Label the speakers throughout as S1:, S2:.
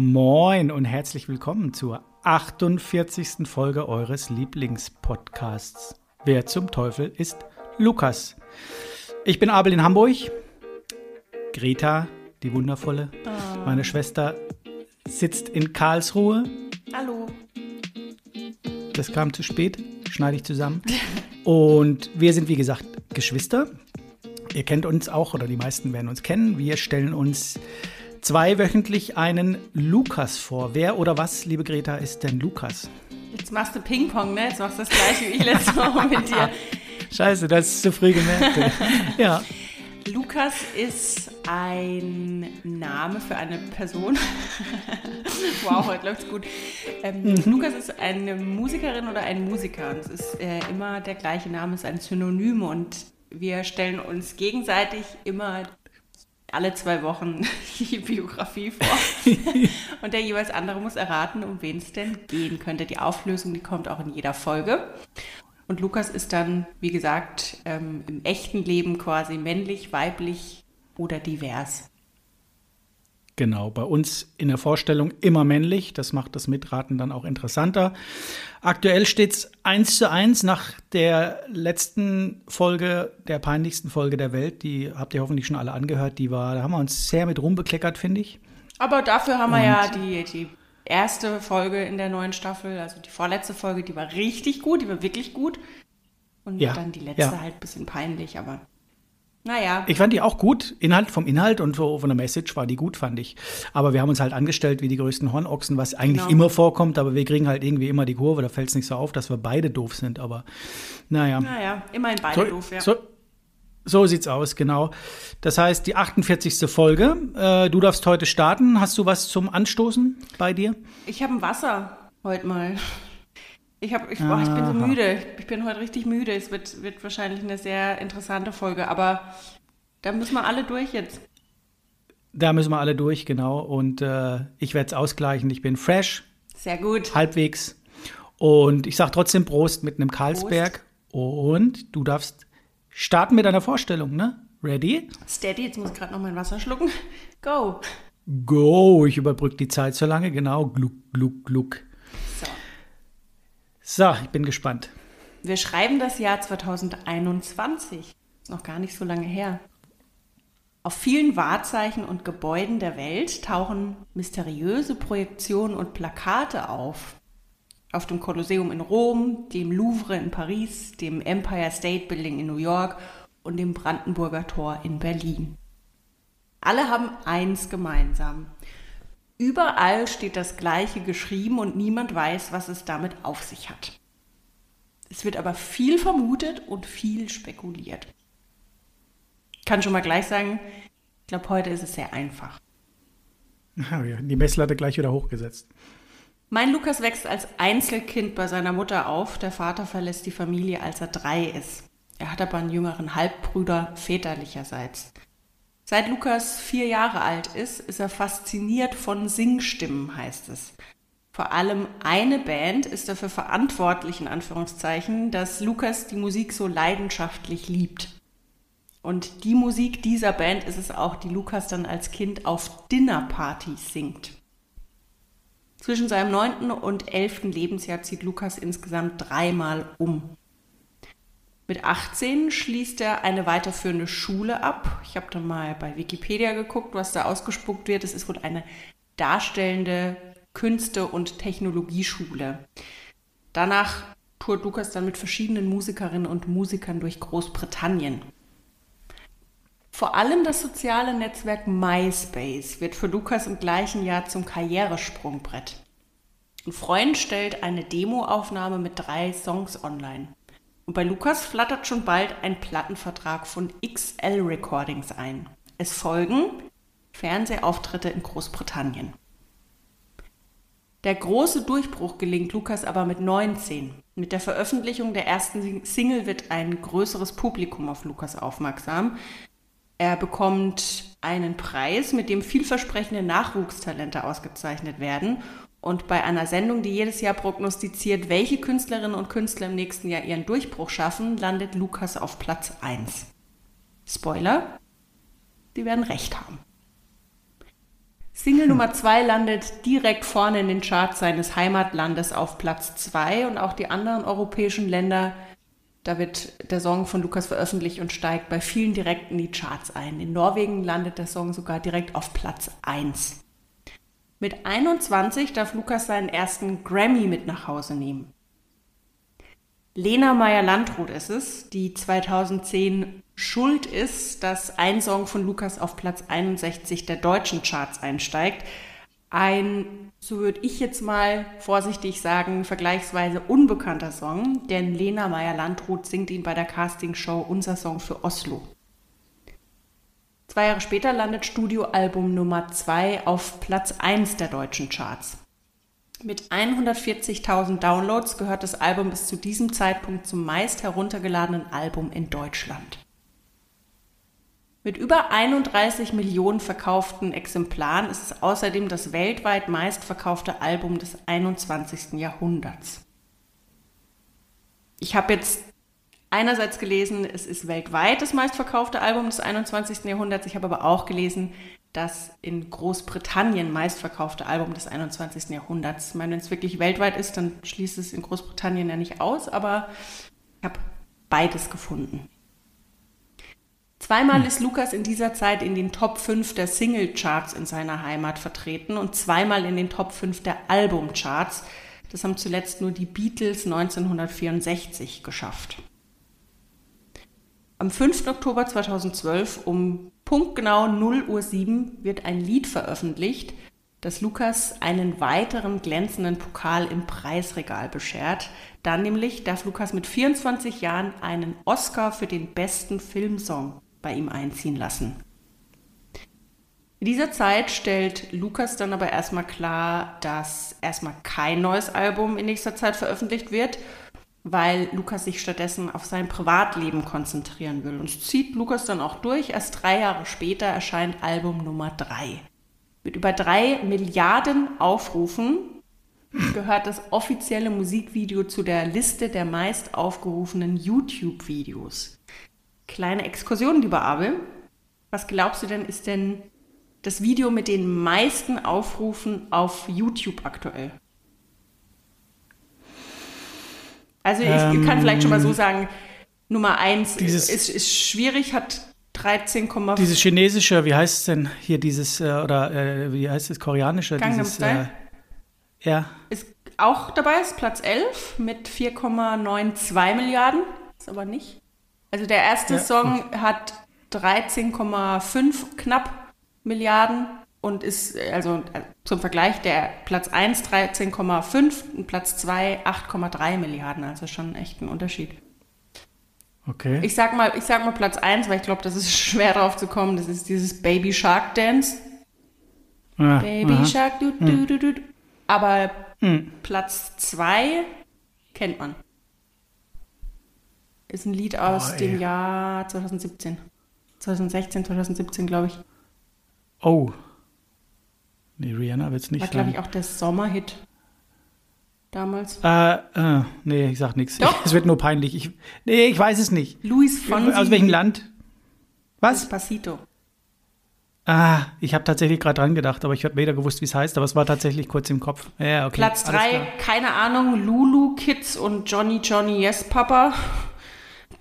S1: Moin und herzlich willkommen zur 48. Folge eures Lieblingspodcasts. Wer zum Teufel ist Lukas? Ich bin Abel in Hamburg. Greta, die wundervolle, oh. meine Schwester, sitzt in Karlsruhe.
S2: Hallo.
S1: Das kam zu spät, schneide ich zusammen. Und wir sind, wie gesagt, Geschwister. Ihr kennt uns auch, oder die meisten werden uns kennen. Wir stellen uns zweiwöchentlich einen Lukas vor. Wer oder was, liebe Greta, ist denn Lukas?
S2: Jetzt machst du Ping-Pong, ne? Jetzt machst du das gleiche wie ich letzte Woche mit dir.
S1: Scheiße, das ist zu früh gemerkt. ja.
S2: Lukas ist ein Name für eine Person. wow, heute läuft's gut. Ähm, mhm. Lukas ist eine Musikerin oder ein Musiker. Und es ist äh, immer der gleiche Name, es ist ein Synonym und wir stellen uns gegenseitig immer alle zwei Wochen die Biografie vor. und der jeweils andere muss erraten, um wen es denn gehen könnte. Die Auflösung, die kommt auch in jeder Folge. Und Lukas ist dann, wie gesagt, ähm, im echten Leben quasi männlich, weiblich oder divers.
S1: Genau, bei uns in der Vorstellung immer männlich. Das macht das Mitraten dann auch interessanter. Aktuell steht es 1 zu 1 nach der letzten Folge, der peinlichsten Folge der Welt. Die habt ihr hoffentlich schon alle angehört. Die war, da haben wir uns sehr mit rumbekleckert, finde ich.
S2: Aber dafür haben Und wir ja die, die erste Folge in der neuen Staffel, also die vorletzte Folge, die war richtig gut, die war wirklich gut. Und ja, dann die letzte ja. halt ein bisschen peinlich, aber naja.
S1: Ich fand die auch gut. Inhalt vom Inhalt und von der Message war die gut, fand ich. Aber wir haben uns halt angestellt wie die größten Hornochsen, was eigentlich genau. immer vorkommt, aber wir kriegen halt irgendwie immer die Kurve. Da fällt es nicht so auf, dass wir beide doof sind. Aber naja.
S2: Naja, immerhin beide so, doof, ja.
S1: So, so sieht's aus, genau. Das heißt, die 48. Folge. Äh, du darfst heute starten. Hast du was zum Anstoßen bei dir?
S2: Ich habe ein Wasser heute mal. Ich, hab, ich, boah, ich bin so müde. Ich bin heute richtig müde. Es wird, wird wahrscheinlich eine sehr interessante Folge, aber da müssen wir alle durch jetzt.
S1: Da müssen wir alle durch, genau. Und äh, ich werde es ausgleichen. Ich bin fresh.
S2: Sehr gut.
S1: Halbwegs. Und ich sage trotzdem Prost mit einem Karlsberg. Prost. Und du darfst starten mit einer Vorstellung, ne? Ready?
S2: Steady, jetzt muss ich gerade noch mein Wasser schlucken. Go.
S1: Go. Ich überbrücke die Zeit so lange. Genau. Gluck, gluck, gluck. So, ich bin gespannt.
S2: Wir schreiben das Jahr 2021. Ist noch gar nicht so lange her. Auf vielen Wahrzeichen und Gebäuden der Welt tauchen mysteriöse Projektionen und Plakate auf. Auf dem Kolosseum in Rom, dem Louvre in Paris, dem Empire State Building in New York und dem Brandenburger Tor in Berlin. Alle haben eins gemeinsam. Überall steht das Gleiche geschrieben und niemand weiß, was es damit auf sich hat. Es wird aber viel vermutet und viel spekuliert. Ich kann schon mal gleich sagen, ich glaube, heute ist es sehr einfach.
S1: Die Messlatte gleich wieder hochgesetzt.
S2: Mein Lukas wächst als Einzelkind bei seiner Mutter auf. Der Vater verlässt die Familie, als er drei ist. Er hat aber einen jüngeren Halbbruder väterlicherseits. Seit Lukas vier Jahre alt ist, ist er fasziniert von Singstimmen, heißt es. Vor allem eine Band ist dafür verantwortlich, in Anführungszeichen, dass Lukas die Musik so leidenschaftlich liebt. Und die Musik dieser Band ist es auch, die Lukas dann als Kind auf Dinnerpartys singt. Zwischen seinem neunten und elften Lebensjahr zieht Lukas insgesamt dreimal um. Mit 18 schließt er eine weiterführende Schule ab. Ich habe dann mal bei Wikipedia geguckt, was da ausgespuckt wird. Es ist wohl eine darstellende Künste- und Technologieschule. Danach tourt Lukas dann mit verschiedenen Musikerinnen und Musikern durch Großbritannien. Vor allem das soziale Netzwerk MySpace wird für Lukas im gleichen Jahr zum Karrieresprungbrett. Ein Freund stellt eine Demoaufnahme mit drei Songs online. Und bei Lukas flattert schon bald ein Plattenvertrag von XL Recordings ein. Es folgen Fernsehauftritte in Großbritannien. Der große Durchbruch gelingt Lukas aber mit 19. Mit der Veröffentlichung der ersten Single wird ein größeres Publikum auf Lukas aufmerksam. Er bekommt einen Preis, mit dem vielversprechende Nachwuchstalente ausgezeichnet werden und bei einer Sendung, die jedes Jahr prognostiziert, welche Künstlerinnen und Künstler im nächsten Jahr ihren Durchbruch schaffen, landet Lukas auf Platz 1. Spoiler, die werden recht haben. Single Nummer 2 landet direkt vorne in den Charts seines Heimatlandes auf Platz 2 und auch die anderen europäischen Länder, da wird der Song von Lukas veröffentlicht und steigt bei vielen direkt in die Charts ein. In Norwegen landet der Song sogar direkt auf Platz 1. Mit 21 darf Lukas seinen ersten Grammy mit nach Hause nehmen. Lena Meyer-Landrut ist es, die 2010 schuld ist, dass ein Song von Lukas auf Platz 61 der deutschen Charts einsteigt. Ein, so würde ich jetzt mal vorsichtig sagen, vergleichsweise unbekannter Song, denn Lena Meyer-Landrut singt ihn bei der Castingshow Unser Song für Oslo. Zwei Jahre später landet Studioalbum Nummer 2 auf Platz 1 der deutschen Charts. Mit 140.000 Downloads gehört das Album bis zu diesem Zeitpunkt zum meist heruntergeladenen Album in Deutschland. Mit über 31 Millionen verkauften Exemplaren ist es außerdem das weltweit meistverkaufte Album des 21. Jahrhunderts. Ich habe jetzt einerseits gelesen, es ist weltweit das meistverkaufte Album des 21. Jahrhunderts. Ich habe aber auch gelesen, das in Großbritannien meistverkaufte Album des 21. Jahrhunderts. Ich meine, wenn es wirklich weltweit ist, dann schließt es in Großbritannien ja nicht aus, aber ich habe beides gefunden. Zweimal hm. ist Lukas in dieser Zeit in den Top 5 der Single-Charts in seiner Heimat vertreten und zweimal in den Top 5 der Album-Charts. Das haben zuletzt nur die Beatles 1964 geschafft. Am 5. Oktober 2012 um punktgenau 0 Uhr 7 wird ein Lied veröffentlicht, das Lukas einen weiteren glänzenden Pokal im Preisregal beschert. Dann nämlich darf Lukas mit 24 Jahren einen Oscar für den besten Filmsong bei ihm einziehen lassen. In dieser Zeit stellt Lukas dann aber erstmal klar, dass erstmal kein neues Album in nächster Zeit veröffentlicht wird weil Lukas sich stattdessen auf sein Privatleben konzentrieren will. Und zieht Lukas dann auch durch. Erst drei Jahre später erscheint Album Nummer drei. Mit über drei Milliarden Aufrufen gehört das offizielle Musikvideo zu der Liste der meist aufgerufenen YouTube-Videos. Kleine Exkursion, lieber Abel. Was glaubst du denn, ist denn das Video mit den meisten Aufrufen auf YouTube aktuell? Also ich ähm, kann vielleicht schon mal so sagen, Nummer eins dieses, ist, ist schwierig, hat 13,5.
S1: Dieses chinesische, wie heißt es denn hier, dieses, äh, oder äh, wie heißt es, koreanische?
S2: Gangnam
S1: dieses, Style? Äh, ja.
S2: Ist auch dabei, ist Platz 11 mit 4,92 Milliarden, ist aber nicht. Also der erste ja. Song hat 13,5 knapp Milliarden und ist, also zum Vergleich, der Platz 1 13,5 und Platz 2 8,3 Milliarden, also schon echt ein Unterschied.
S1: Okay.
S2: Ich sag mal, ich sag mal Platz 1, weil ich glaube, das ist schwer drauf zu kommen. Das ist dieses Baby Shark Dance. Ah, Baby aha. Shark, du, du, du, du. Aber hm. Platz 2 kennt man. Ist ein Lied aus oh, dem Jahr 2017. 2016, 2017, glaube ich.
S1: Oh. Nee, Rihanna wird es nicht
S2: War, glaube ich, auch der Sommerhit damals.
S1: Äh, äh, nee, ich sag nichts. Es wird nur peinlich. Ich, nee, ich weiß es nicht.
S2: Luis Fonsi.
S1: Aus welchem Land? Was?
S2: Despacito.
S1: Ah, ich habe tatsächlich gerade dran gedacht, aber ich habe weder gewusst, wie es heißt, aber es war tatsächlich kurz im Kopf. Ja, okay.
S2: Platz 3, keine Ahnung, Lulu Kids und Johnny Johnny Yes Papa.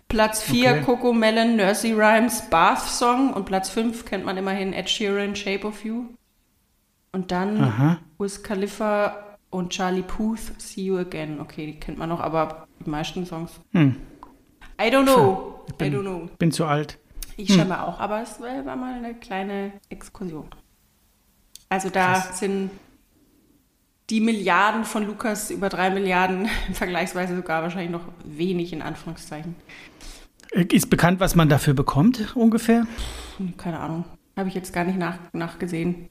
S2: Platz 4, okay. Coco Melon, Nursery Rhymes, Bath Song. Und Platz 5 kennt man immerhin Ed Sheeran, Shape of You. Und dann Aha. Wiz Khalifa und Charlie Puth, See You Again. Okay, die kennt man noch, aber die meisten Songs. Hm. I don't know.
S1: Ich bin,
S2: I don't know.
S1: bin zu alt.
S2: Ich hm. scheinbar auch, aber es war mal eine kleine Exkursion. Also da Krass. sind die Milliarden von Lukas über drei Milliarden, vergleichsweise sogar wahrscheinlich noch wenig in Anführungszeichen.
S1: Ist bekannt, was man dafür bekommt, ungefähr?
S2: Keine Ahnung. Habe ich jetzt gar nicht nach, nachgesehen.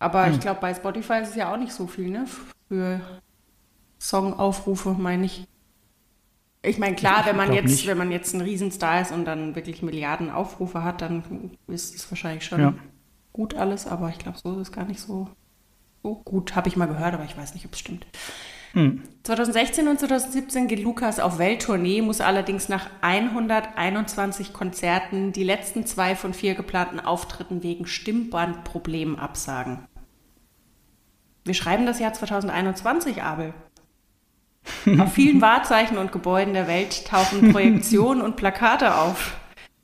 S2: Aber hm. ich glaube, bei Spotify ist es ja auch nicht so viel, ne? Für Songaufrufe, meine ich. Ich meine, klar, wenn man jetzt, nicht. wenn man jetzt ein Riesenstar ist und dann wirklich Milliarden Aufrufe hat, dann ist es wahrscheinlich schon ja. gut alles, aber ich glaube, so ist es gar nicht so, so gut. Habe ich mal gehört, aber ich weiß nicht, ob es stimmt. Hm. 2016 und 2017 geht Lukas auf Welttournee, muss allerdings nach 121 Konzerten die letzten zwei von vier geplanten Auftritten wegen Stimmbandproblemen absagen. Wir schreiben das Jahr 2021, Abel. Auf vielen Wahrzeichen und Gebäuden der Welt tauchen Projektionen und Plakate auf.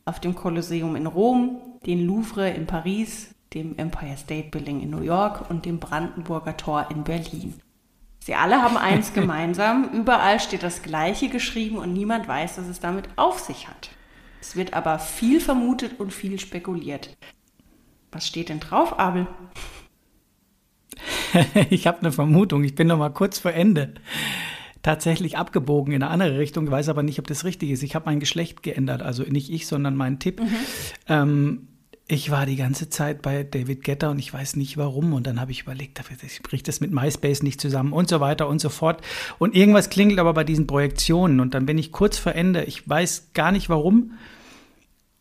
S2: Auf dem Kolosseum in Rom, den Louvre in Paris, dem Empire State Building in New York und dem Brandenburger Tor in Berlin. Sie alle haben eins gemeinsam, überall steht das Gleiche geschrieben und niemand weiß, was es damit auf sich hat. Es wird aber viel vermutet und viel spekuliert. Was steht denn drauf, Abel?
S1: ich habe eine Vermutung, ich bin noch mal kurz vor Ende tatsächlich abgebogen in eine andere Richtung, weiß aber nicht, ob das richtig ist. Ich habe mein Geschlecht geändert, also nicht ich, sondern mein Tipp. Mhm. Ähm, ich war die ganze Zeit bei David Getter und ich weiß nicht warum. Und dann habe ich überlegt, ich spricht das mit MySpace nicht zusammen und so weiter und so fort. Und irgendwas klingelt aber bei diesen Projektionen. Und dann bin ich kurz vor Ende, ich weiß gar nicht warum,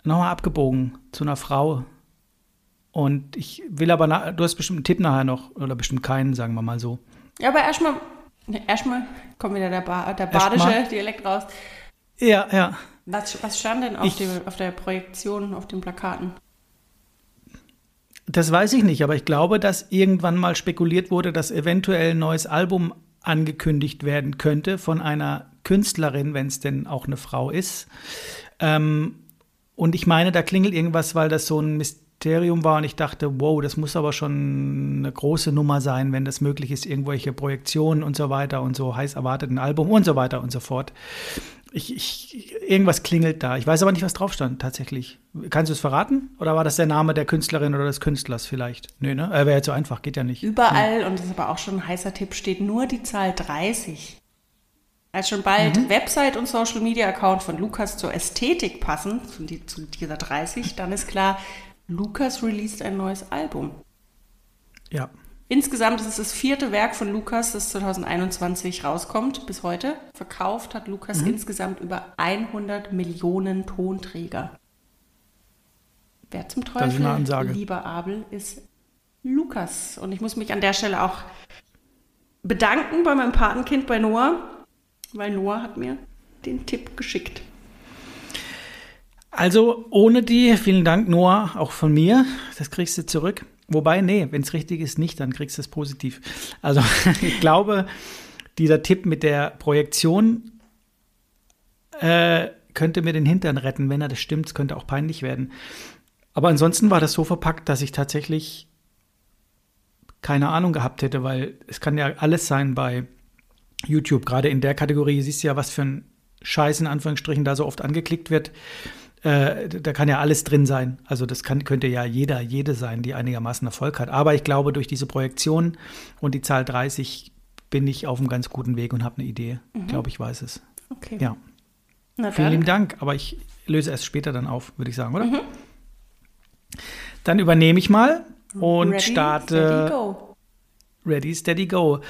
S1: nochmal abgebogen zu einer Frau. Und ich will aber, nach, du hast bestimmt einen Tipp nachher noch, oder bestimmt keinen, sagen wir mal so.
S2: Ja, aber erstmal, erstmal kommt wieder der, ba der badische Dialekt raus.
S1: Ja, ja.
S2: Was, was stand denn auf, ich, dem, auf der Projektion, auf den Plakaten?
S1: Das weiß ich nicht, aber ich glaube, dass irgendwann mal spekuliert wurde, dass eventuell ein neues Album angekündigt werden könnte von einer Künstlerin, wenn es denn auch eine Frau ist. Ähm, und ich meine, da klingelt irgendwas, weil das so ein Mysterium war und ich dachte, wow, das muss aber schon eine große Nummer sein, wenn das möglich ist, irgendwelche Projektionen und so weiter und so heiß erwarteten Album und so weiter und so fort. Ich, ich, irgendwas klingelt da. Ich weiß aber nicht, was drauf stand tatsächlich. Kannst du es verraten? Oder war das der Name der Künstlerin oder des Künstlers vielleicht? Nö, ne? Äh, Wäre ja zu einfach, geht ja nicht.
S2: Überall, ja. und das ist aber auch schon ein heißer Tipp, steht nur die Zahl 30. Als schon bald mhm. Website und Social Media Account von Lukas zur Ästhetik passen, zu, die, zu dieser 30, dann ist klar, Lukas released ein neues Album.
S1: Ja.
S2: Insgesamt ist es das vierte Werk von Lukas, das 2021 rauskommt bis heute. Verkauft hat Lukas mhm. insgesamt über 100 Millionen Tonträger. Wer zum Teufel, lieber Abel, ist Lukas. Und ich muss mich an der Stelle auch bedanken bei meinem Patenkind, bei Noah, weil Noah hat mir den Tipp geschickt.
S1: Also ohne die, vielen Dank Noah, auch von mir, das kriegst du zurück. Wobei, nee, wenn es richtig ist, nicht, dann kriegst du es positiv. Also ich glaube, dieser Tipp mit der Projektion äh, könnte mir den Hintern retten, wenn er das stimmt. Könnte auch peinlich werden. Aber ansonsten war das so verpackt, dass ich tatsächlich keine Ahnung gehabt hätte, weil es kann ja alles sein bei YouTube. Gerade in der Kategorie siehst du ja, was für ein Scheiß in Anführungsstrichen da so oft angeklickt wird. Äh, da kann ja alles drin sein. Also das kann, könnte ja jeder, jede sein, die einigermaßen Erfolg hat. Aber ich glaube, durch diese Projektion und die Zahl 30 bin ich auf einem ganz guten Weg und habe eine Idee. Mhm. Ich glaube, ich weiß es.
S2: Okay.
S1: Ja. Vielen lieben Dank, aber ich löse es später dann auf, würde ich sagen, oder? Mhm. Dann übernehme ich mal und Ready, starte. Steady, go. Ready, steady, go.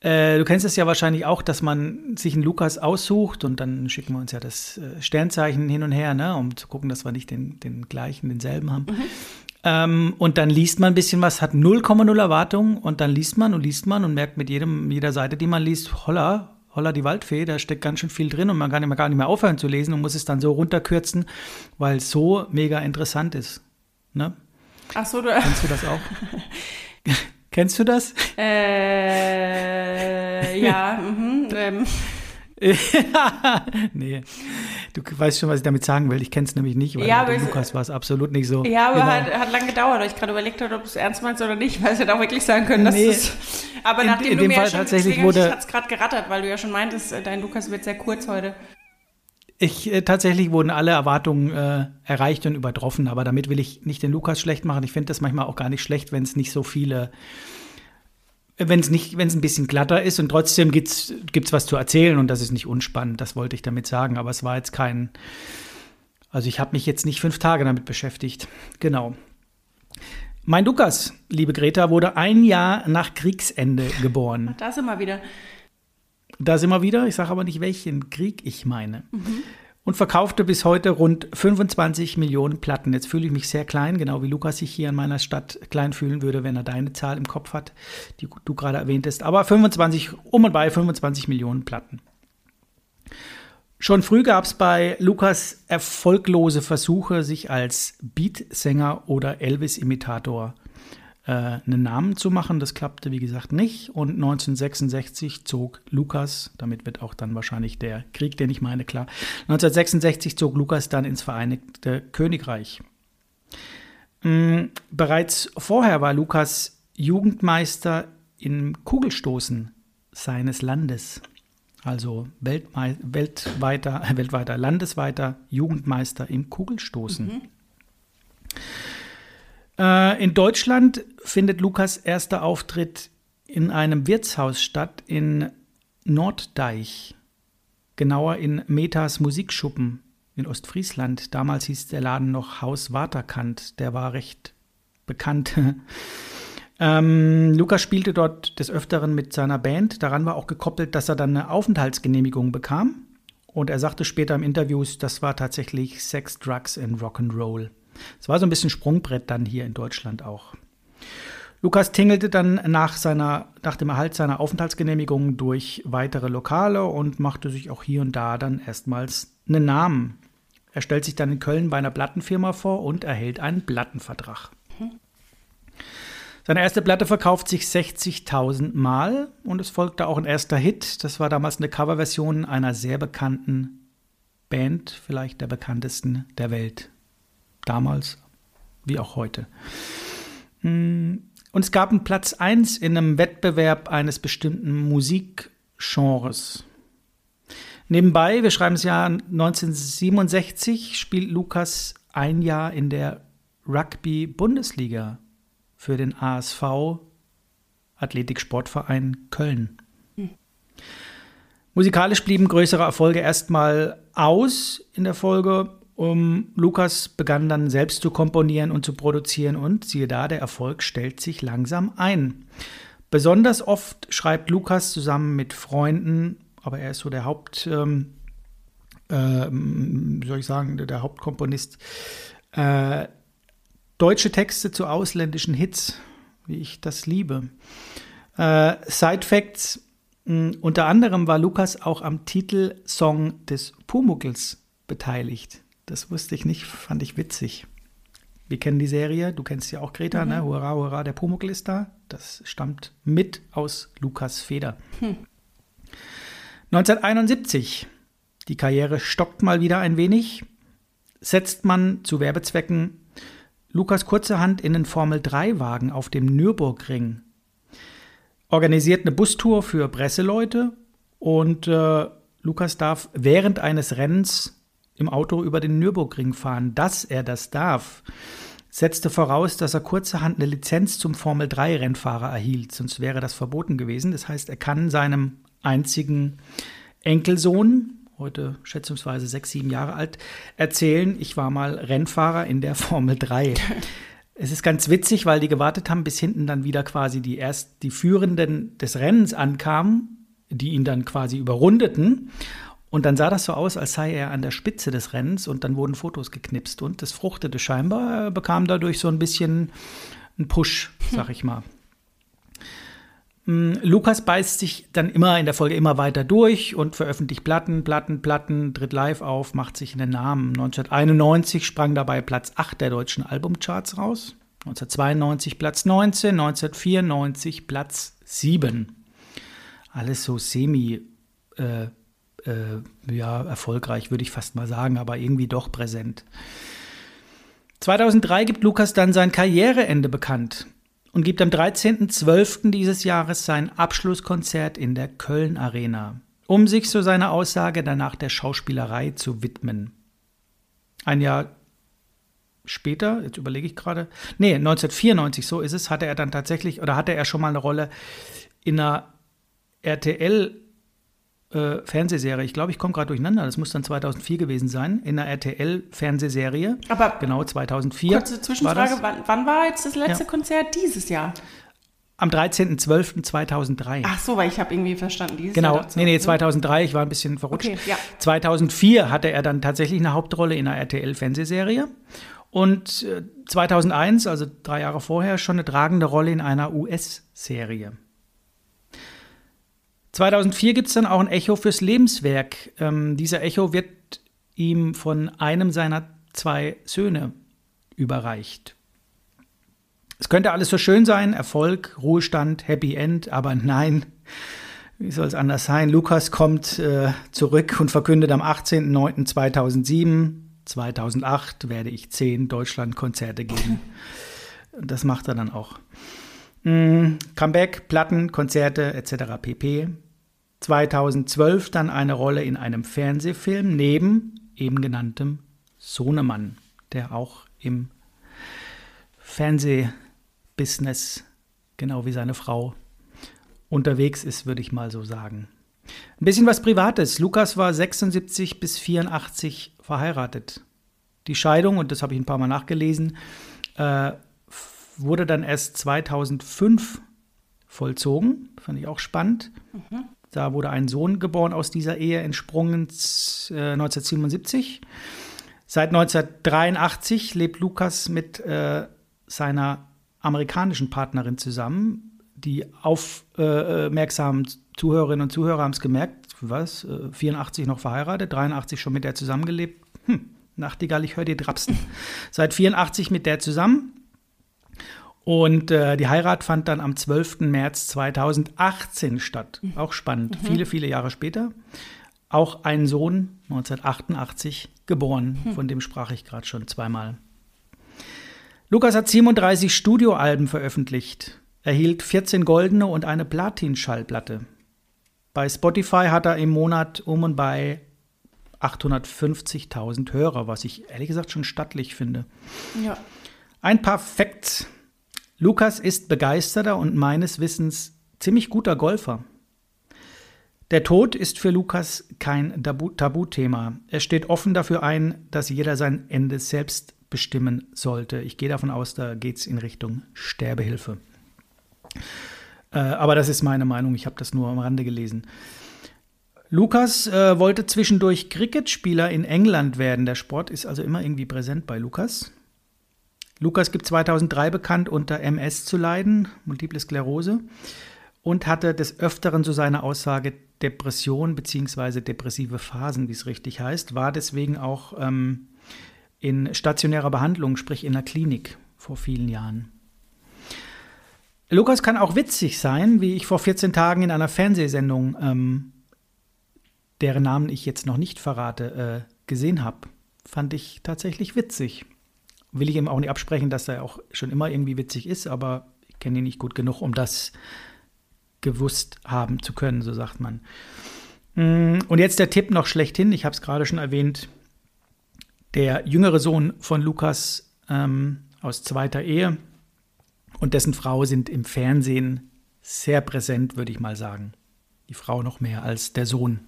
S1: Äh, du kennst es ja wahrscheinlich auch, dass man sich einen Lukas aussucht und dann schicken wir uns ja das äh, Sternzeichen hin und her, ne, um zu gucken, dass wir nicht den, den gleichen, denselben haben. Mhm. Ähm, und dann liest man ein bisschen was, hat 0,0 Erwartungen und dann liest man und liest man und merkt mit jedem, jeder Seite, die man liest, holla, holla die Waldfee, da steckt ganz schön viel drin und man kann immer gar nicht mehr aufhören zu lesen und muss es dann so runterkürzen, weil es so mega interessant ist. Ne?
S2: Ach so, du.
S1: Kennst du das auch? Kennst du das?
S2: Äh, ja, mhm, ähm.
S1: nee, du weißt schon, was ich damit sagen will. Ich kenne es nämlich nicht, weil
S2: ja,
S1: mit Lukas war es absolut nicht so.
S2: Ja, aber genau. hat, hat lange gedauert, weil ich gerade überlegt habe, ob du es ernst meinst oder nicht, weil es hätte auch wirklich sagen können, dass nee. es. Aber nachdem in, in du mir Fall ja schon
S1: tatsächlich wurde,
S2: hat es gerade gerattert, weil du ja schon meintest, äh, dein Lukas wird sehr kurz heute.
S1: Ich, äh, tatsächlich wurden alle Erwartungen äh, erreicht und übertroffen, aber damit will ich nicht den Lukas schlecht machen. Ich finde das manchmal auch gar nicht schlecht, wenn es nicht so viele, wenn es nicht, wenn es ein bisschen glatter ist und trotzdem gibt es was zu erzählen und das ist nicht unspannend, das wollte ich damit sagen. Aber es war jetzt kein, also ich habe mich jetzt nicht fünf Tage damit beschäftigt. Genau. Mein Lukas, liebe Greta, wurde ein Jahr nach Kriegsende geboren.
S2: Da sind wir wieder.
S1: Da sind wir wieder. Ich sage aber nicht, welchen Krieg ich meine. Mhm. und verkaufte bis heute rund 25 Millionen Platten. Jetzt fühle ich mich sehr klein, genau wie Lukas sich hier in meiner Stadt klein fühlen würde, wenn er deine Zahl im Kopf hat, die du gerade erwähntest. Aber 25, um und bei 25 Millionen Platten. Schon früh gab es bei Lukas erfolglose Versuche, sich als Beatsänger oder Elvis-Imitator äh, einen Namen zu machen. Das klappte, wie gesagt, nicht. Und 1966 zog Lukas, damit wird auch dann wahrscheinlich der Krieg, den ich meine, klar. 1966 zog Lukas dann ins Vereinigte Königreich. Mhm, bereits vorher war Lukas Jugendmeister im Kugelstoßen seines Landes also Weltmei weltweiter, weltweiter, landesweiter Jugendmeister im Kugelstoßen. Mhm. Äh, in Deutschland findet Lukas erster Auftritt in einem Wirtshaus statt in Norddeich, genauer in Metas Musikschuppen in Ostfriesland. Damals hieß der Laden noch Haus Waterkant, der war recht bekannt. Ähm, Lukas spielte dort des Öfteren mit seiner Band. Daran war auch gekoppelt, dass er dann eine Aufenthaltsgenehmigung bekam. Und er sagte später im Interview, das war tatsächlich Sex, Drugs and Rock'n'Roll. Es war so ein bisschen Sprungbrett dann hier in Deutschland auch. Lukas tingelte dann nach, seiner, nach dem Erhalt seiner Aufenthaltsgenehmigung durch weitere Lokale und machte sich auch hier und da dann erstmals einen Namen. Er stellt sich dann in Köln bei einer Plattenfirma vor und erhält einen Plattenvertrag. Seine erste Platte verkauft sich 60.000 Mal und es folgte auch ein erster Hit. Das war damals eine Coverversion einer sehr bekannten Band, vielleicht der bekanntesten der Welt. Damals wie auch heute. Hm, und es gab einen Platz 1 in einem Wettbewerb eines bestimmten Musikgenres. Nebenbei, wir schreiben das Jahr 1967, spielt Lukas ein Jahr in der Rugby-Bundesliga für den ASV Athletik-Sportverein Köln. Musikalisch blieben größere Erfolge erstmal aus in der Folge. Um, Lukas begann dann selbst zu komponieren und zu produzieren und siehe da, der Erfolg stellt sich langsam ein. Besonders oft schreibt Lukas zusammen mit Freunden, aber er ist so der Haupt, ähm, äh, wie soll ich sagen, der Hauptkomponist äh, Deutsche Texte zu ausländischen Hits, wie ich das liebe. Äh, Side Facts: mh, Unter anderem war Lukas auch am Titelsong des Pumuckls beteiligt. Das wusste ich nicht, fand ich witzig. Wir kennen die Serie, du kennst ja auch Greta, mhm. ne? Hurra, hurra, der Pumuckl ist da. Das stammt mit aus Lukas Feder. Hm. 1971. Die Karriere stockt mal wieder ein wenig. Setzt man zu Werbezwecken Lukas kurzerhand in den Formel-3-Wagen auf dem Nürburgring, organisiert eine Bustour für Presseleute und äh, Lukas darf während eines Rennens im Auto über den Nürburgring fahren. Dass er das darf, setzte voraus, dass er kurzerhand eine Lizenz zum Formel-3-Rennfahrer erhielt, sonst wäre das verboten gewesen. Das heißt, er kann seinem einzigen Enkelsohn, heute schätzungsweise sechs, sieben Jahre alt, erzählen, ich war mal Rennfahrer in der Formel 3. es ist ganz witzig, weil die gewartet haben, bis hinten dann wieder quasi die erst die Führenden des Rennens ankamen, die ihn dann quasi überrundeten. Und dann sah das so aus, als sei er an der Spitze des Rennens und dann wurden Fotos geknipst und das fruchtete scheinbar, er bekam dadurch so ein bisschen einen Push, sag ich mal. Hm, Lukas beißt sich dann immer in der Folge immer weiter durch und veröffentlicht Platten, Platten, Platten, tritt live auf, macht sich einen Namen. 1991 sprang dabei Platz 8 der deutschen Albumcharts raus. 1992 Platz 19, 1994 Platz 7. Alles so semi äh, äh, ja, erfolgreich, würde ich fast mal sagen, aber irgendwie doch präsent. 2003 gibt Lukas dann sein Karriereende bekannt und gibt am 13.12. dieses Jahres sein Abschlusskonzert in der Köln Arena, um sich so seiner Aussage danach der Schauspielerei zu widmen. Ein Jahr später, jetzt überlege ich gerade, nee, 1994, so ist es, hatte er dann tatsächlich, oder hatte er schon mal eine Rolle in einer RTL- äh, Fernsehserie. Ich glaube, ich komme gerade durcheinander. Das muss dann 2004 gewesen sein, in einer RTL-Fernsehserie.
S2: Aber
S1: genau 2004.
S2: Kurze Zwischenfrage: wann, wann, war jetzt das letzte ja. Konzert dieses Jahr?
S1: Am 13.12.2003.
S2: Ach so, weil ich habe irgendwie verstanden, dieses
S1: Genau,
S2: Jahr dazu.
S1: nee, nee, 2003, ich war ein bisschen verrutscht.
S2: Okay, ja.
S1: 2004 hatte er dann tatsächlich eine Hauptrolle in einer RTL-Fernsehserie. Und äh, 2001, also drei Jahre vorher, schon eine tragende Rolle in einer US-Serie. 2004 gibt es dann auch ein Echo fürs Lebenswerk. Ähm, dieser Echo wird ihm von einem seiner zwei Söhne überreicht. Es könnte alles so schön sein, Erfolg, Ruhestand, Happy End, aber nein, wie soll es anders sein? Lukas kommt äh, zurück und verkündet am 18.09.2007, 2008 werde ich zehn Deutschland-Konzerte geben. Das macht er dann auch. Mm, Comeback, Platten, Konzerte etc. pp. 2012 dann eine Rolle in einem Fernsehfilm neben eben genanntem Sohnemann, der auch im Fernsehbusiness, genau wie seine Frau, unterwegs ist, würde ich mal so sagen. Ein bisschen was Privates. Lukas war 76 bis 84 verheiratet. Die Scheidung, und das habe ich ein paar Mal nachgelesen, äh, wurde dann erst 2005 vollzogen. Fand ich auch spannend. Mhm. Da wurde ein Sohn geboren aus dieser Ehe, entsprungen äh, 1977. Seit 1983 lebt Lukas mit äh, seiner amerikanischen Partnerin zusammen. Die aufmerksamen Zuhörerinnen und Zuhörer haben es gemerkt, was, äh, 84 noch verheiratet, 83 schon mit der zusammengelebt. Hm, Nachtigall, ich höre dir drapsen. Seit 84 mit der zusammen. Und äh, die Heirat fand dann am 12. März 2018 statt. Auch spannend. Mhm. Viele, viele Jahre später. Auch ein Sohn 1988 geboren. Mhm. Von dem sprach ich gerade schon zweimal. Lukas hat 37 Studioalben veröffentlicht, erhielt 14 goldene und eine Platin-Schallplatte. Bei Spotify hat er im Monat um und bei 850.000 Hörer, was ich ehrlich gesagt schon stattlich finde.
S2: Ja.
S1: Ein paar Facts Lukas ist begeisterter und meines Wissens ziemlich guter Golfer. Der Tod ist für Lukas kein Tabuthema. Er steht offen dafür ein, dass jeder sein Ende selbst bestimmen sollte. Ich gehe davon aus, da geht es in Richtung Sterbehilfe. Äh, aber das ist meine Meinung, ich habe das nur am Rande gelesen. Lukas äh, wollte zwischendurch Cricketspieler in England werden. Der Sport ist also immer irgendwie präsent bei Lukas. Lukas gibt 2003 bekannt, unter MS zu leiden, Multiple Sklerose, und hatte des Öfteren so seine Aussage Depression bzw. depressive Phasen, wie es richtig heißt, war deswegen auch ähm, in stationärer Behandlung, sprich in der Klinik vor vielen Jahren. Lukas kann auch witzig sein, wie ich vor 14 Tagen in einer Fernsehsendung, ähm, deren Namen ich jetzt noch nicht verrate, äh, gesehen habe. Fand ich tatsächlich witzig will ich ihm auch nicht absprechen, dass er auch schon immer irgendwie witzig ist, aber ich kenne ihn nicht gut genug, um das gewusst haben zu können, so sagt man. Mm, und jetzt der Tipp noch schlechthin, ich habe es gerade schon erwähnt, der jüngere Sohn von Lukas ähm, aus zweiter Ehe und dessen Frau sind im Fernsehen sehr präsent, würde ich mal sagen. Die Frau noch mehr als der Sohn.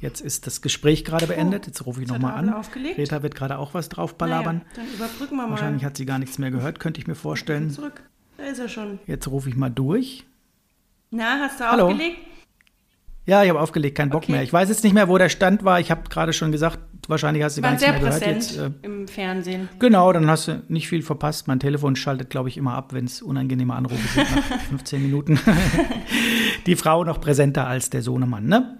S1: Jetzt ist das Gespräch gerade beendet. Jetzt rufe ich nochmal an.
S2: Aufgelegt?
S1: Greta wird gerade auch was drauf balabern.
S2: Naja, dann überbrücken wir mal.
S1: Wahrscheinlich hat sie gar nichts mehr gehört, könnte ich mir vorstellen.
S2: Zurück. Da ist er schon.
S1: Jetzt rufe ich mal durch.
S2: Na, hast du
S1: Hallo?
S2: aufgelegt?
S1: Ja, ich habe aufgelegt, kein Bock
S2: Okay.
S1: mehr. Ich weiß jetzt nicht mehr, wo der Stand war. Ich habe gerade schon gesagt, wahrscheinlich hast du gar
S2: War
S1: nichts
S2: sehr
S1: mehr gehört. Jetzt, äh,
S2: im Fernsehen.
S1: genau, dann hast du nicht viel verpasst. Mein Telefon schaltet, glaube ich, immer ab, wenn es unangenehme Anrufe sind nach 15 Minuten. Die Frau noch präsenter als der Sohnemann, ne?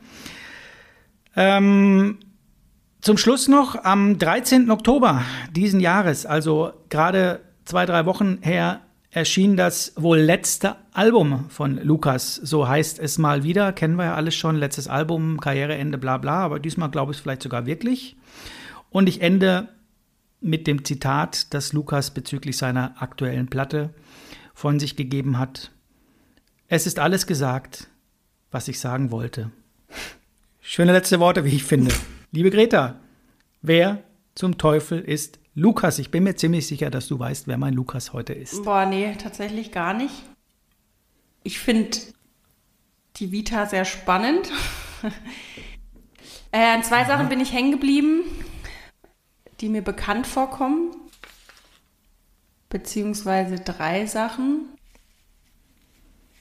S1: Ähm, zum Schluss noch, am 13. Oktober diesen Jahres, also gerade zwei, drei Wochen her, erschien das wohl letzte Album von Lukas. So heißt es mal wieder. Kennen wir ja alles schon. Letztes Album, Karriereende, bla bla. Aber diesmal glaube ich es vielleicht sogar wirklich. Und ich ende mit dem Zitat, das Lukas bezüglich seiner aktuellen Platte von sich gegeben hat. Es ist alles gesagt, was ich sagen wollte. Schöne letzte Worte, wie ich finde. Liebe Greta, wer zum Teufel ist Lukas? Ich bin mir ziemlich sicher, dass du weißt, wer mein Lukas heute ist.
S2: Boah, nee, tatsächlich gar nicht. Ich finde die Vita sehr spannend. äh, an zwei Sachen bin ich hängen geblieben, die mir bekannt vorkommen. Beziehungsweise drei Sachen.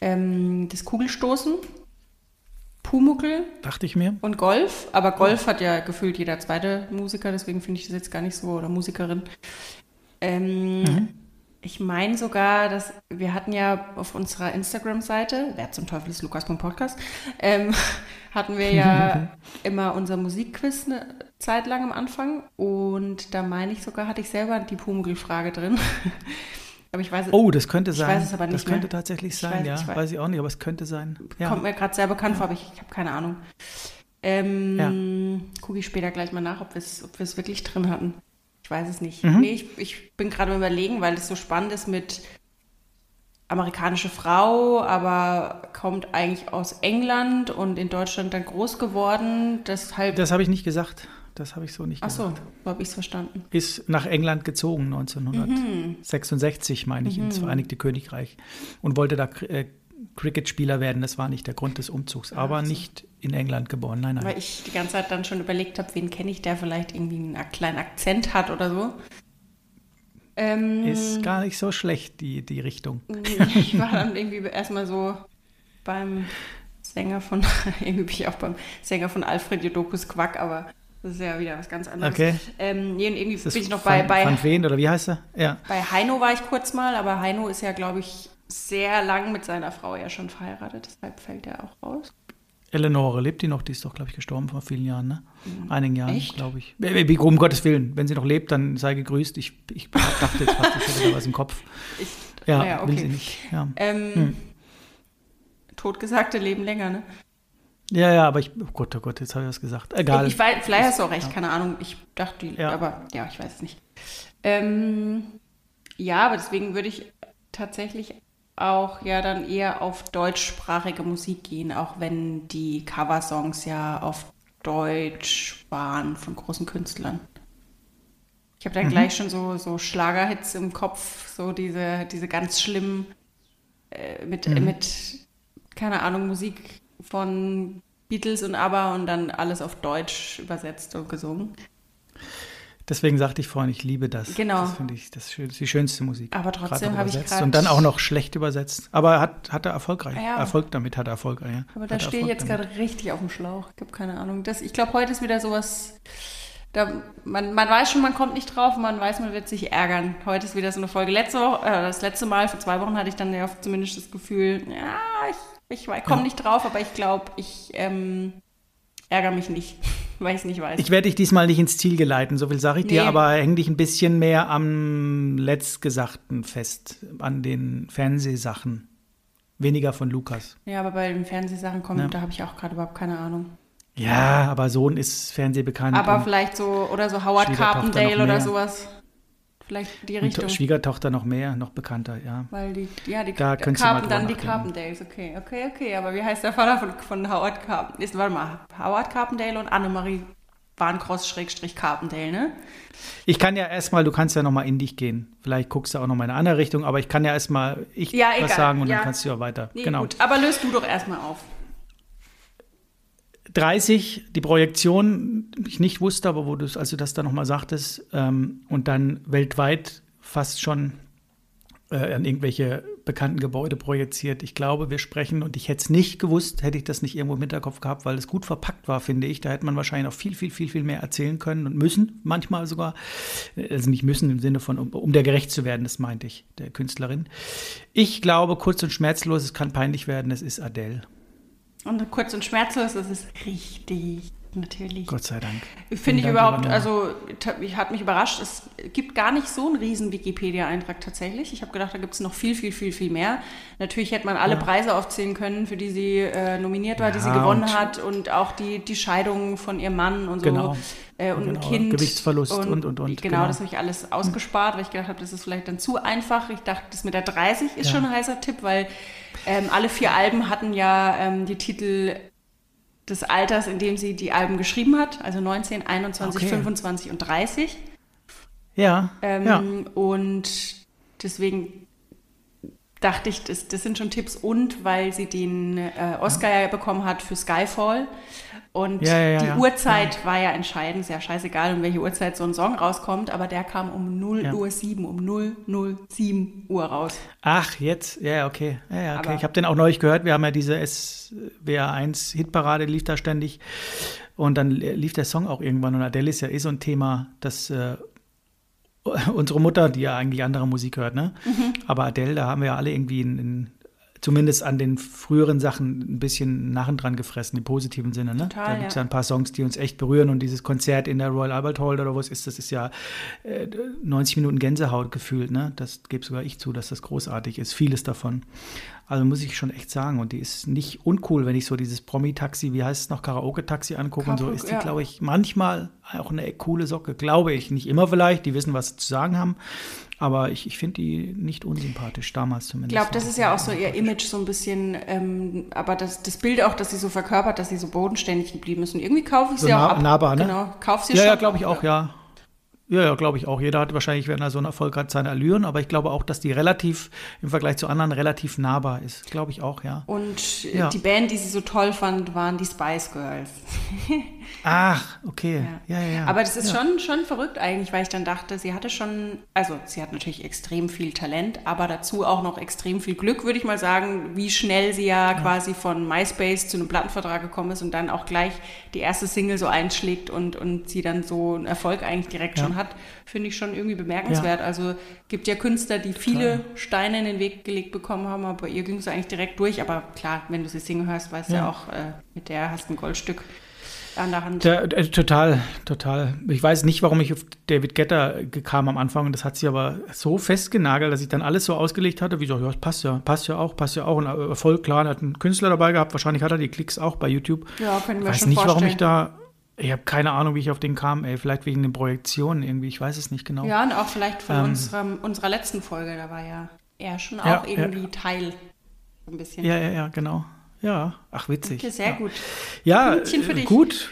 S2: ähm, das Kugelstoßen, Pumuckel
S1: Dachte ich mir.
S2: und Golf. Aber Golf hat ja gefühlt jeder zweite Musiker, deswegen finde ich das jetzt gar nicht so, oder Musikerin. Ähm, Ich meine sogar, dass wir hatten ja auf unserer Instagram-Seite, wer zum Teufel ist Lukas.podcast, ähm, hatten wir ja immer unser Musikquiz eine Zeit lang am Anfang. Und da meine ich sogar, hatte ich selber die Pumuckl-Frage drin. aber ich weiß
S1: Oh, das könnte
S2: Ich
S1: sein.
S2: weiß es aber
S1: das
S2: nicht
S1: könnte
S2: mehr.
S1: tatsächlich
S2: Ich
S1: sein,
S2: weiß-
S1: ja.
S2: ich weiß-
S1: Weiß ich auch nicht, aber es könnte sein. Ja.
S2: Kommt mir gerade sehr bekannt vor, aber ich, ich habe keine Ahnung. Ähm, Gucke ich später gleich mal nach, ob wir es wirklich drin hatten. Ich weiß es nicht.
S1: Mhm.
S2: Nee, ich, ich bin gerade überlegen, weil es so spannend ist mit amerikanische Frau, aber kommt eigentlich aus England und in Deutschland dann groß geworden. Deshalb.
S1: Das habe ich nicht gesagt. Das habe ich so nicht
S2: Ach so, so habe ich es verstanden.
S1: Ist nach England gezogen 1966, meine ich, ins Vereinigte Königreich. Und wollte da äh, Cricket-Spieler werden. Das war nicht der Grund des Umzugs. Aber nicht in England geboren. Nein, nein.
S2: Weil ich die ganze Zeit dann schon überlegt habe, wen kenne ich, der vielleicht irgendwie einen kleinen Akzent hat oder so. Ähm,
S1: Ist gar nicht so schlecht, die, die Richtung.
S2: Ich war dann irgendwie erstmal so beim Sänger von, irgendwie bin ich auch beim Sänger von Alfred Jodokus Quack, aber das ist ja wieder was ganz anderes.
S1: Okay.
S2: Ähm, nee, und irgendwie
S1: das
S2: bin ich noch bei, bei,
S1: Van Veen oder wie heißt er? Ja.
S2: bei Heino war ich kurz mal, aber Heino ist ja, glaube ich, sehr lang mit seiner Frau ja schon verheiratet, deshalb fällt er auch raus.
S1: Eleonore lebt die noch? Die ist doch, glaube ich, gestorben vor vielen Jahren, ne? Einigen Jahren,
S2: Mhm.
S1: Glaube ich. Um Gottes Willen, wenn sie noch lebt, dann sei gegrüßt. Ich, ich dachte jetzt fast, ich hätte da was im Kopf.
S2: Ich,
S1: Ja, will
S2: okay.
S1: sie nicht. Ja.
S2: Ähm,
S1: Hm.
S2: Totgesagte leben länger, ne?
S1: Ja, ja, aber ich, oh Gott, oh Gott, jetzt habe ich was gesagt. Egal.
S2: Ich weiß, vielleicht hast du auch recht, keine Ahnung. Ich dachte,
S1: Ja.
S2: aber ja, ich weiß es nicht. Ähm, ja, aber deswegen würde ich tatsächlich auch ja dann eher auf deutschsprachige Musik gehen, auch wenn die Coversongs ja auf Deutsch waren von großen Künstlern. Ich habe dann
S1: Mhm.
S2: gleich schon so, so Schlagerhits im Kopf, so diese, diese ganz schlimmen äh, mit,
S1: Mhm.
S2: mit, keine Ahnung, Musik von Beatles und ABBA und dann alles auf Deutsch übersetzt und gesungen.
S1: Deswegen sagte ich vorhin, ich liebe das.
S2: Genau.
S1: Das finde ich das ist schön- die schönste Musik.
S2: Aber trotzdem habe ich
S1: übersetzt.
S2: gerade.
S1: Und dann auch noch schlecht übersetzt. Aber hat, hat er erfolgreich.
S2: Ja.
S1: Erfolg damit hat er Erfolg. Ja.
S2: Aber da stehe ich jetzt gerade richtig auf dem Schlauch. Ich habe keine Ahnung. Das, ich glaube, heute ist wieder sowas. Da, man, man weiß schon, man kommt nicht drauf, man weiß, man wird sich ärgern. Heute ist wieder so eine Folge. Letzte Woche, äh, das letzte Mal, vor zwei Wochen, hatte ich dann ja zumindest das Gefühl, ja, ich, ich komme
S1: Ja.
S2: nicht drauf, aber ich glaube, ich ähm, ärgere mich nicht, weil ich es nicht weiß.
S1: Ich werde dich diesmal nicht ins Ziel geleiten, so viel sage ich dir,
S2: Nee.
S1: aber häng dich ein bisschen mehr am Letztgesagten fest, an den Fernsehsachen. Weniger von Lukas.
S2: ja, aber bei den Fernsehsachen kommen,
S1: Ja.
S2: da habe ich auch gerade überhaupt keine Ahnung.
S1: Ja, aber Sohn ist Fernsehbekannt.
S2: Aber vielleicht so, oder so Howard Carpendale oder sowas. Vielleicht die
S1: und
S2: Richtung.
S1: Schwiegertochter noch mehr, noch bekannter, ja.
S2: Weil die, ja, die
S1: Da
S2: Carpen, dann die. Carpendales, okay, okay, okay. Aber wie heißt der Vater von, von Howard Carpendale? Ist, warte mal, Howard Carpendale und Annemarie Warncross-Carpendale, ne?
S1: Ich kann ja erstmal, du kannst ja noch mal in dich gehen. Vielleicht guckst du auch noch mal in eine andere Richtung, aber ich kann ja erstmal ich
S2: Ja,
S1: was
S2: egal,
S1: sagen und
S2: ja.
S1: dann kannst du ja weiter.
S2: Nee,
S1: genau.
S2: gut. Aber löst du doch erstmal auf.
S1: 30, die Projektion, ich nicht wusste, aber wo du, als du das dann nochmal sagtest, ähm, und dann weltweit fast schon äh, an irgendwelche bekannten Gebäude projiziert. Ich glaube, wir sprechen, und ich hätte es nicht gewusst, hätte ich das nicht irgendwo im Hinterkopf gehabt, weil es gut verpackt war, finde ich. Da hätte man wahrscheinlich noch viel, viel, viel, viel mehr erzählen können und müssen, manchmal sogar. Also nicht müssen im Sinne von, um, um der gerecht zu werden, das meinte ich, der Künstlerin. Ich glaube, kurz und schmerzlos, es kann peinlich werden, es ist Adele.
S2: Und kurz und schmerzlos, das ist richtig, natürlich.
S1: Gott sei Dank.
S2: Finde ich
S1: Dank,
S2: überhaupt, also ich hat mich überrascht, es gibt gar nicht so einen riesen Wikipedia-Eintrag tatsächlich. Ich habe gedacht, da gibt es noch viel, viel, viel, viel mehr. Natürlich hätte man alle
S1: Ja.
S2: Preise aufzählen können, für die sie äh, nominiert war, die sie
S1: Ja,
S2: gewonnen
S1: und-
S2: hat und auch die, die Scheidung von ihrem Mann und so.
S1: Genau.
S2: Äh, und ein
S1: Genau,
S2: Kind.
S1: Gewichtsverlust und, und, und,
S2: Genau,
S1: genau.
S2: das habe ich alles ausgespart, weil ich gedacht habe, das ist vielleicht dann zu einfach. Ich dachte, das mit der 30 ist
S1: Ja.
S2: schon ein heißer Tipp, weil ähm, alle vier Alben hatten ja ähm, die Titel des Alters, in dem sie die Alben geschrieben hat, also 19, 21,
S1: Okay.
S2: 25 und 30.
S1: Ja,
S2: Ähm,
S1: ja.
S2: Und deswegen dachte ich, das, das sind schon Tipps. Und weil sie den äh, Oscar ja. bekommen hat für Skyfall. Und
S1: ja, ja,
S2: die Uhrzeit war ja entscheidend. Ist ja scheißegal, um welche Uhrzeit so ein Song rauskommt. Aber der kam um 0 Uhr 7, um 0, 0, 7 Uhr raus.
S1: Ach, jetzt? Ja, okay. Ja, ja, okay. ich habe den auch neulich gehört. Wir haben ja diese SWR1-Hitparade, lief da ständig. Und dann lief der Song auch irgendwann. Und Adele ist ja eh so ein Thema, das äh, unsere Mutter, die ja eigentlich andere Musik hört, ne? Mhm. Aber Adele, da haben wir ja alle irgendwie in, in, zumindest an den früheren Sachen ein bisschen Narren dran gefressen, im positiven Sinne, ne? Total, da gibt es ja. ja ein paar Songs, die uns echt berühren und dieses Konzert in der Royal Albert Hall oder was ist, das ist ja äh, 90 Minuten Gänsehaut gefühlt, ne? Das gebe sogar ich zu, dass das großartig ist, vieles davon. Also muss ich schon echt sagen. Und die ist nicht uncool, wenn ich so dieses Promi-Taxi, wie heißt es noch, Karaoke-Taxi angucke und so, ist die, ja. glaube ich, manchmal auch eine coole Socke. Glaube ich. Nicht immer vielleicht, die wissen, was sie zu sagen haben. Aber ich, ich finde die nicht unsympathisch, damals zumindest.
S2: Ich glaube, das ist ja auch so ihr Image so ein bisschen, ähm, aber das, das Bild auch, dass sie so verkörpert, dass sie so bodenständig geblieben ist. Und irgendwie kaufe ich sie so auch nah, ab.
S1: Nahbar, ne?
S2: Genau, kauf sie
S1: ja,
S2: schon.
S1: Ja, glaube ich auch, ja. Ja, ja, glaube ich auch. Jeder hat wahrscheinlich, wenn er so einen Erfolg hat, seine Allüren, aber ich glaube auch, dass die relativ, im Vergleich zu anderen, relativ nahbar ist. Glaube ich auch, ja.
S2: Und ja. die Band, die sie so toll fand, waren die Spice Girls.
S1: Ach, okay. Ja, ja, ja.
S2: Aber das ist
S1: ja.
S2: schon, schon verrückt eigentlich, weil ich dann dachte, sie hatte schon, also sie hat natürlich extrem viel Talent, aber dazu auch noch extrem viel Glück, würde ich mal sagen, wie schnell sie ja, ja, quasi von MySpace zu einem Plattenvertrag gekommen ist und dann auch gleich die erste Single so einschlägt und, und sie dann so einen Erfolg eigentlich direkt ja. schon hat, finde ich schon irgendwie bemerkenswert. Also gibt ja Künstler, die viele Klar. Steine in den Weg gelegt bekommen haben, aber ihr ging es eigentlich direkt durch. Aber klar, wenn du sie singen hörst, weißt du ja auch, äh, mit der hast du ein Goldstück an der Hand.
S1: Der, äh, total, total. Ich weiß nicht, warum ich auf David Getter kam am Anfang. Das hat sie aber so festgenagelt, dass ich dann alles so ausgelegt hatte, wie so, ja, passt ja, passt ja auch, passt ja auch. Und äh, voll klar, er hat einen Künstler dabei gehabt. Wahrscheinlich hat er die Klicks auch bei YouTube.
S2: Ja, können wir
S1: ich weiß
S2: schon
S1: nicht,
S2: vorstellen.
S1: warum ich da ich habe keine Ahnung, wie ich auf den kam, ey. Vielleicht wegen den Projektionen irgendwie, ich weiß es nicht genau.
S2: Ja, und auch vielleicht von ähm, unserer, unserer letzten Folge, da war ja er schon auch ja, irgendwie ja. Teil. Ein bisschen.
S1: Ja, ja, ja, genau. Ja, ach witzig.
S2: Okay, sehr
S1: ja.
S2: gut.
S1: Ja, äh, gut.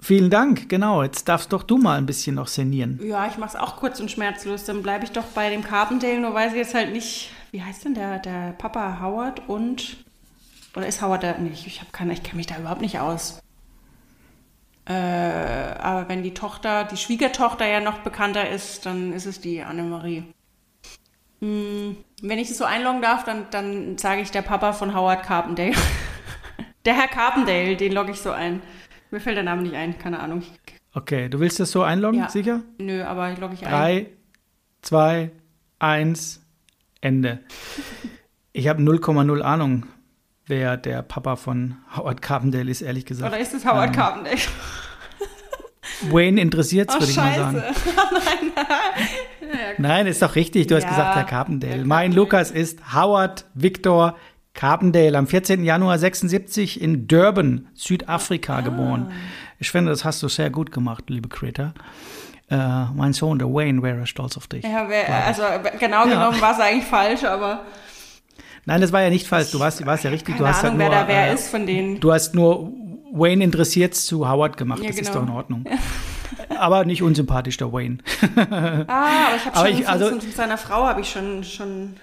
S1: Vielen Dank, genau. Jetzt darfst doch du mal ein bisschen noch szenieren.
S2: Ja, ich mache es auch kurz und schmerzlos. Dann bleibe ich doch bei dem Carpendale, nur weiß ich jetzt halt nicht, wie heißt denn der, der Papa Howard und. Oder ist Howard da nicht? Ich, hab keine, ich kenne mich da überhaupt nicht aus. Äh, aber wenn die Tochter, die Schwiegertochter ja noch bekannter ist, dann ist es die Annemarie. Hm, wenn ich es so einloggen darf, dann, dann sage ich der Papa von Howard Carpendale. der Herr Carpendale, den logge ich so ein. Mir fällt der Name nicht ein, keine Ahnung.
S1: Okay, du willst das so einloggen,
S2: ja.
S1: sicher?
S2: Nö, aber ich logge ich
S1: ein. Drei, zwei, eins, Ende. Ich habe 0,0 Ahnung, wer der Papa von Howard Carpendale ist, ehrlich gesagt.
S2: Oder ist es Howard ähm, Carpendale?
S1: Wayne interessiert es, würde ich mal sagen. Nein, Nein, ist doch richtig. Du ja, hast gesagt, Herr Carpendale. Mein Lukas ist Howard Victor Carpendale, am 14. Januar 76 in Durban, Südafrika ah. geboren. Ich finde, das hast du sehr gut gemacht, liebe Creator. Uh, mein Sohn, der Wayne, wäre stolz auf dich.
S2: Ja, also genau ja. genommen war es eigentlich falsch, aber
S1: Nein, das war ja nicht falsch. Du warst, warst ja richtig.
S2: Keine
S1: du hast
S2: Ahnung,
S1: halt
S2: nur, wer da wer äh, ist von denen.
S1: Du hast nur Wayne interessiert zu Howard gemacht. Ja, das genau. ist doch in Ordnung. aber nicht unsympathisch, der Wayne.
S2: ah, aber ich habe schon ich, also, von seiner Frau habe ich schon, schon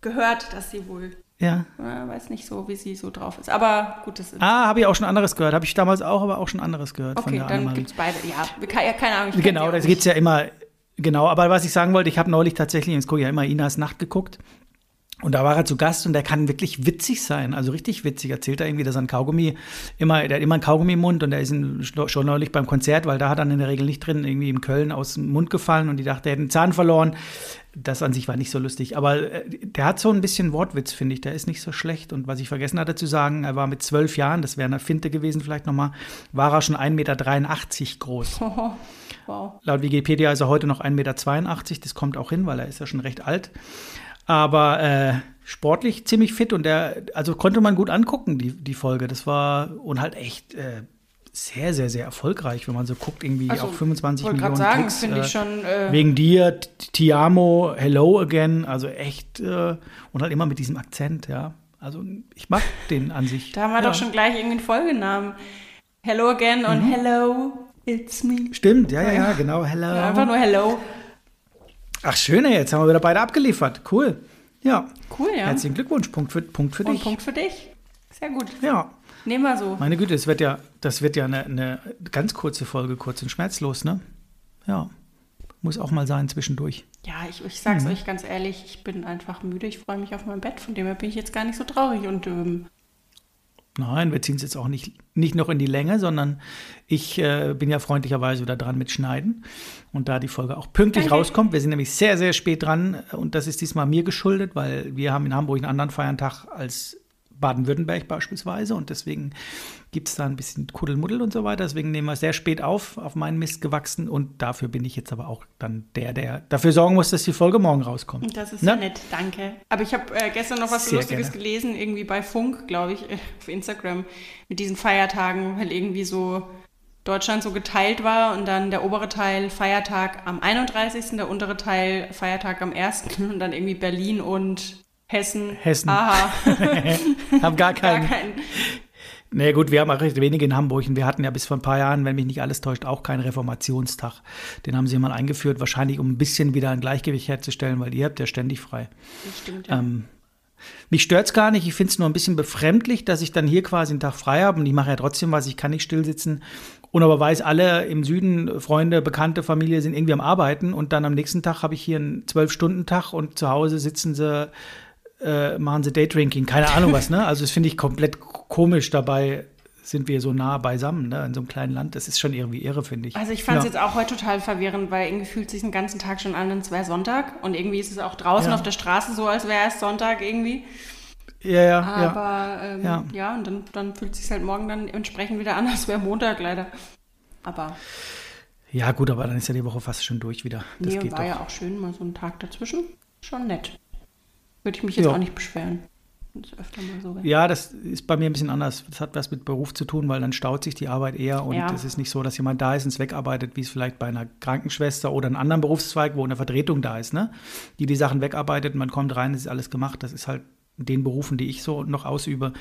S2: gehört, dass sie wohl
S1: ja.
S2: Äh, weiß nicht so, wie sie so drauf ist. Aber gut, das ist.
S1: Ah, habe ich auch schon anderes gehört. Habe ich damals auch, aber auch schon anderes gehört.
S2: Okay, dann gibt es beide. Ja, keine Ahnung.
S1: Genau, da geht es ja immer. Genau, aber was ich sagen wollte, ich habe neulich tatsächlich, jetzt gucke ja immer Inas Nacht geguckt. Und da war er zu Gast und der kann wirklich witzig sein, also richtig witzig. Erzählt er irgendwie, dass er ein Kaugummi immer, der hat immer ein Kaugummi im Mund und der ist schon neulich beim Konzert, weil da hat er in der Regel nicht drin, irgendwie in Köln aus dem Mund gefallen und die dachte, er hätte einen Zahn verloren. Das an sich war nicht so lustig. Aber äh, der hat so ein bisschen Wortwitz, finde ich. Der ist nicht so schlecht. Und was ich vergessen hatte zu sagen, er war mit zwölf Jahren, das wäre eine Finte gewesen vielleicht nochmal, war er schon 1,83 Meter groß.
S2: Oh, wow.
S1: Laut Wikipedia ist er heute noch 1,82 Meter. Das kommt auch hin, weil er ist ja schon recht alt aber äh, sportlich ziemlich fit und der, also konnte man gut angucken, die, die Folge. Das war und halt echt äh, sehr, sehr, sehr erfolgreich, wenn man so guckt, irgendwie also, auch 25 Millionen
S2: sagen,
S1: Klicks.
S2: Äh, ich schon, äh,
S1: wegen dir, Tiamo, Hello Again, also echt äh, und halt immer mit diesem Akzent, ja. Also ich mag den an sich.
S2: Da haben wir
S1: ja.
S2: doch schon gleich irgendeinen Folgenamen. Hello Again und mhm. Hello, it's me.
S1: Stimmt, ja, ja, ja, genau, Hello. Ja,
S2: einfach nur Hello.
S1: Ach, schöne, jetzt haben wir wieder beide abgeliefert. Cool. Ja.
S2: Cool, ja.
S1: Herzlichen Glückwunsch. Punkt für, Punkt für
S2: Und
S1: dich.
S2: Punkt für dich. Sehr gut.
S1: Ja.
S2: Nehmen wir so.
S1: Meine Güte, das wird ja, das wird ja eine, eine ganz kurze Folge, kurz und schmerzlos, ne? Ja. Muss auch mal sein zwischendurch.
S2: Ja, ich, ich sag's
S1: Mhm.
S2: euch ganz ehrlich, ich bin einfach müde. Ich freue mich auf mein Bett. Von dem her bin ich jetzt gar nicht so traurig. Und ähm,
S1: Nein, wir ziehen es jetzt auch nicht, nicht noch in die Länge, sondern ich äh, bin ja freundlicherweise wieder dran mit Schneiden. Und da die Folge auch pünktlich
S2: Danke.
S1: rauskommt, wir sind nämlich sehr, sehr spät dran und das ist diesmal mir geschuldet, weil wir haben in Hamburg einen anderen Feiertag als Baden-Württemberg beispielsweise und deswegen gibt es da ein bisschen Kuddelmuddel und so weiter. Deswegen nehmen wir sehr spät auf, auf meinen Mist gewachsen und dafür bin ich jetzt aber auch dann der, der dafür sorgen muss, dass die Folge morgen rauskommt.
S2: das ist
S1: Ne?
S2: ja nett, danke. Aber ich habe äh, gestern noch was
S1: Sehr
S2: Lustiges
S1: gerne.
S2: gelesen, irgendwie bei Funk, glaube ich, äh, auf Instagram, mit diesen Feiertagen, weil irgendwie so Deutschland so geteilt war und dann der obere Teil Feiertag am 31., der untere Teil Feiertag am 1. und dann irgendwie Berlin und Hessen.
S1: Hessen.
S2: Aha,
S1: Hab gar
S2: gar
S1: keinen.
S2: kein.
S1: Nee, gut, wir haben auch recht wenige in Hamburg und wir hatten ja bis vor ein paar Jahren, wenn mich nicht alles täuscht, auch keinen Reformationstag. Den haben sie mal eingeführt, wahrscheinlich um ein bisschen wieder ein Gleichgewicht herzustellen, weil ihr habt ja ständig frei.
S2: Das stimmt, ja.
S1: Ähm, mich stört's gar nicht, ich finde es nur ein bisschen befremdlich, dass ich dann hier quasi einen Tag frei habe und ich mache ja trotzdem was, ich kann nicht still sitzen. Und aber weiß, alle im Süden, Freunde, Bekannte, Familie sind irgendwie am Arbeiten und dann am nächsten Tag habe ich hier einen Zwölf-Stunden-Tag und zu Hause sitzen sie äh, machen sie Daydrinking, keine Ahnung was, ne? Also das finde ich komplett komisch. Dabei sind wir so nah beisammen, ne? In so einem kleinen Land. Das ist schon irgendwie irre, finde ich.
S2: Also ich fand es
S1: ja.
S2: jetzt auch heute total verwirrend, weil irgendwie fühlt sich den ganzen Tag schon an, als wäre Sonntag. Und irgendwie ist es auch draußen
S1: Ja.
S2: auf der Straße so, als wäre es Sonntag irgendwie.
S1: Ja, ja, ja.
S2: Aber ähm,
S1: Ja.
S2: ja. und dann, dann fühlt es sich halt morgen dann entsprechend wieder an, als wäre Montag leider. Aber
S1: Ja, gut, aber dann ist ja die Woche fast schon durch wieder. Das
S2: nee,
S1: geht
S2: war
S1: doch.
S2: ja auch schön, mal so ein Tag dazwischen. Schon nett. Würde ich mich jetzt
S1: Ja.
S2: auch nicht beschweren. so.
S1: Ja, das ist bei mir ein bisschen anders. Das hat was mit Beruf zu tun, weil dann staut sich die Arbeit eher und
S2: Ja.
S1: es ist nicht so, dass jemand da ist und es wegarbeitet, wie es vielleicht bei einer Krankenschwester oder einem anderen Berufszweig, wo eine Vertretung da ist, ne? Die die Sachen wegarbeitet, man kommt rein, es ist alles gemacht. Das ist halt in den Berufen, die ich so noch ausübe,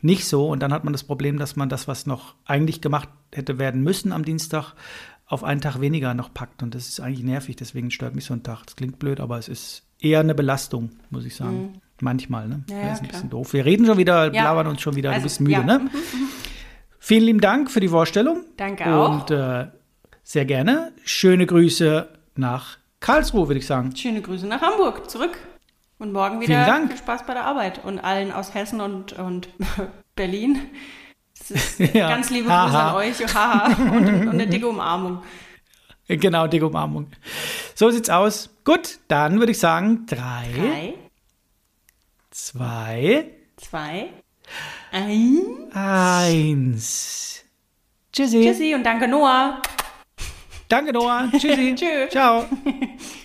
S1: nicht so. Und dann hat man das Problem, dass man das, was noch eigentlich gemacht hätte werden müssen am Dienstag, auf einen Tag weniger noch packt. Und das ist eigentlich nervig, deswegen stört mich so ein Tag. Das klingt blöd, aber es ist eher eine Belastung, muss ich sagen. Manchmal, ne?
S2: Mhm. Ja, ja,
S1: ist ein
S2: klar.
S1: bisschen doof. Wir reden schon wieder,
S2: Ja.
S1: labern uns schon wieder,
S2: Also,
S1: du bist müde,
S2: ja.
S1: ne? Vielen lieben Dank für die Vorstellung.
S2: Danke auch.
S1: Und äh, sehr gerne. Schöne Grüße nach Karlsruhe, würde ich sagen.
S2: Schöne Grüße nach Hamburg zurück. Und morgen wieder
S1: Vielen Dank.
S2: viel Spaß bei der Arbeit. Und allen aus Hessen und, und Berlin. Ganz liebe Grüße an euch. Haha. Und, und eine dicke Umarmung.
S1: Genau, dicke Umarmung. So sieht's aus. Gut, dann würde ich sagen, drei,
S2: Drei,
S1: zwei,
S2: zwei, eins.
S1: eins. Tschüssi.
S2: Tschüssi und danke Noah.
S1: Danke, Noah. Tschüssi.
S2: Tschö.
S1: Ciao.